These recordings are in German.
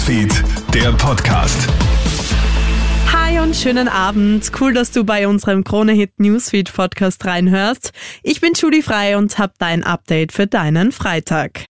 Newsfeed, der Podcast. Hi und schönen Abend. Cool, dass du bei unserem Krone-Hit Newsfeed Podcast reinhörst. Ich bin Julie Frei und hab dein Update für deinen Freitag.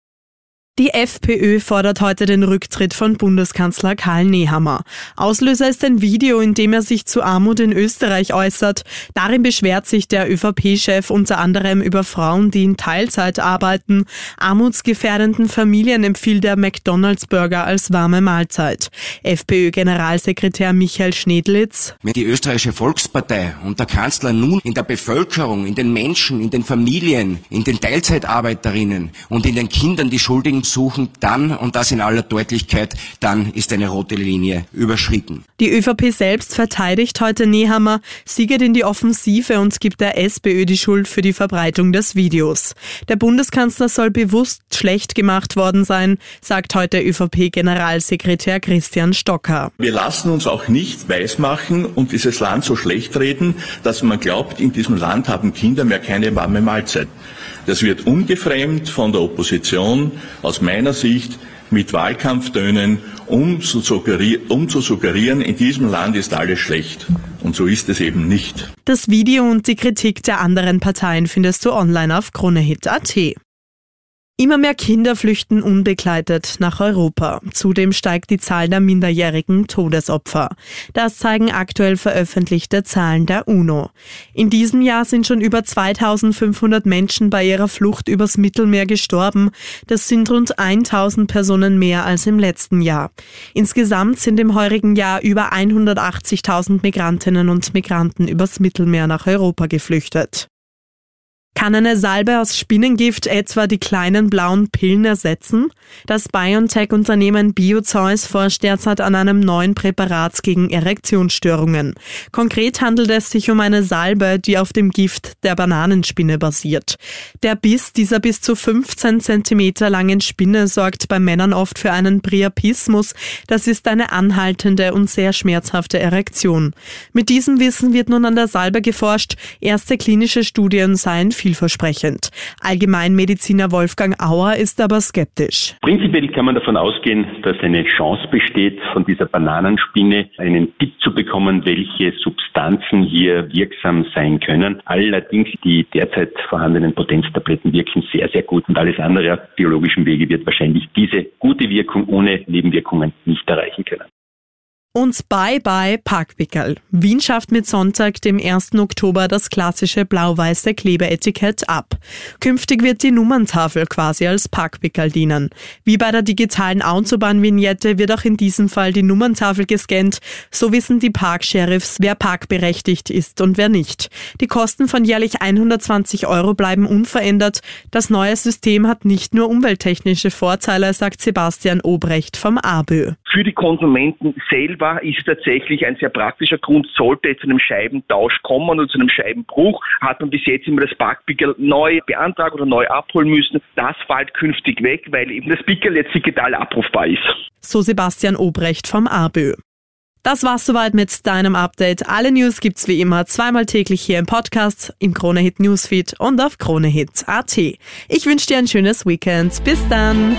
Die FPÖ fordert heute den Rücktritt von Bundeskanzler Karl Nehammer. Auslöser ist ein Video, in dem er sich zu Armut in Österreich äußert. Darin beschwert sich der ÖVP-Chef unter anderem über Frauen, die in Teilzeit arbeiten. Armutsgefährdenden Familien empfiehlt der McDonalds-Burger als warme Mahlzeit. FPÖ-Generalsekretär Michael Schnedlitz. Wenn die österreichische Volkspartei und der Kanzler nun in der Bevölkerung, in den Menschen, in den Familien, in den Teilzeitarbeiterinnen und in den Kindern die Schuldigen suchen, dann, und das in aller Deutlichkeit, dann ist eine rote Linie überschritten. Die ÖVP selbst verteidigt heute Nehammer, sie geht in die Offensive und gibt der SPÖ die Schuld für die Verbreitung des Videos. Der Bundeskanzler soll bewusst schlecht gemacht worden sein, sagt heute ÖVP-Generalsekretär Christian Stocker. Wir lassen uns auch nicht weismachen und dieses Land so schlecht reden, dass man glaubt, in diesem Land haben Kinder mehr keine warme Mahlzeit. Das wird ungefremd von der Opposition aus meiner Sicht mit Wahlkampftönen, um zu, um zu suggerieren, in diesem Land ist alles schlecht. Und so ist es eben nicht. Das Video und die Kritik der anderen Parteien findest du online auf kronehit.at. Immer mehr Kinder flüchten unbegleitet nach Europa. Zudem steigt die Zahl der minderjährigen Todesopfer. Das zeigen aktuell veröffentlichte Zahlen der UNO. In diesem Jahr sind schon über 2500 Menschen bei ihrer Flucht übers Mittelmeer gestorben. Das sind rund 1000 Personen mehr als im letzten Jahr. Insgesamt sind im heurigen Jahr über 180.000 Migrantinnen und Migranten übers Mittelmeer nach Europa geflüchtet. Kann eine Salbe aus Spinnengift etwa die kleinen blauen Pillen ersetzen? Das BioNTech-Unternehmen BioZeus forscht derzeit an einem neuen Präparat gegen Erektionsstörungen. Konkret handelt es sich um eine Salbe, die auf dem Gift der Bananenspinne basiert. Der Biss dieser bis zu 15 cm langen Spinne sorgt bei Männern oft für einen Priapismus. Das ist eine anhaltende und sehr schmerzhafte Erektion. Mit diesem Wissen wird nun an der Salbe geforscht. Erste klinische Studien seien vielversprechend. Allgemeinmediziner Wolfgang Auer ist aber skeptisch. Prinzipiell kann man davon ausgehen, dass eine Chance besteht, von dieser Bananenspinne einen Tipp zu bekommen, welche Substanzen hier wirksam sein können. Allerdings die derzeit vorhandenen Potenztabletten wirken sehr, sehr gut und alles andere auf biologischen Wege wird wahrscheinlich diese gute Wirkung ohne Nebenwirkungen nicht erreichen können. Und bye bye Parkpickel. Wien schafft mit Sonntag, dem 1. Oktober, das klassische blau-weiße Klebeetikett ab. Künftig wird die Nummerntafel quasi als Parkpickel dienen. Wie bei der digitalen Autobahnvignette wird auch in diesem Fall die Nummerntafel gescannt. So wissen die Parksheriffs, wer parkberechtigt ist und wer nicht. Die Kosten von jährlich 120 Euro bleiben unverändert. Das neue System hat nicht nur umwelttechnische Vorteile, sagt Sebastian Obrecht vom ABÖ. Für die Konsumenten selber ist tatsächlich ein sehr praktischer Grund. Sollte es zu einem Scheibentausch kommen oder zu einem Scheibenbruch, hat man bis jetzt immer das Parkpickel neu beantragen oder neu abholen müssen. Das fällt künftig weg, weil eben das Pickel jetzt digital abrufbar ist. So Sebastian Obrecht vom ABÖ. Das war's soweit mit deinem Update. Alle News gibt's wie immer zweimal täglich hier im Podcast, im Kronehit Newsfeed und auf kronehit.at. Ich wünsche dir ein schönes Weekend. Bis dann.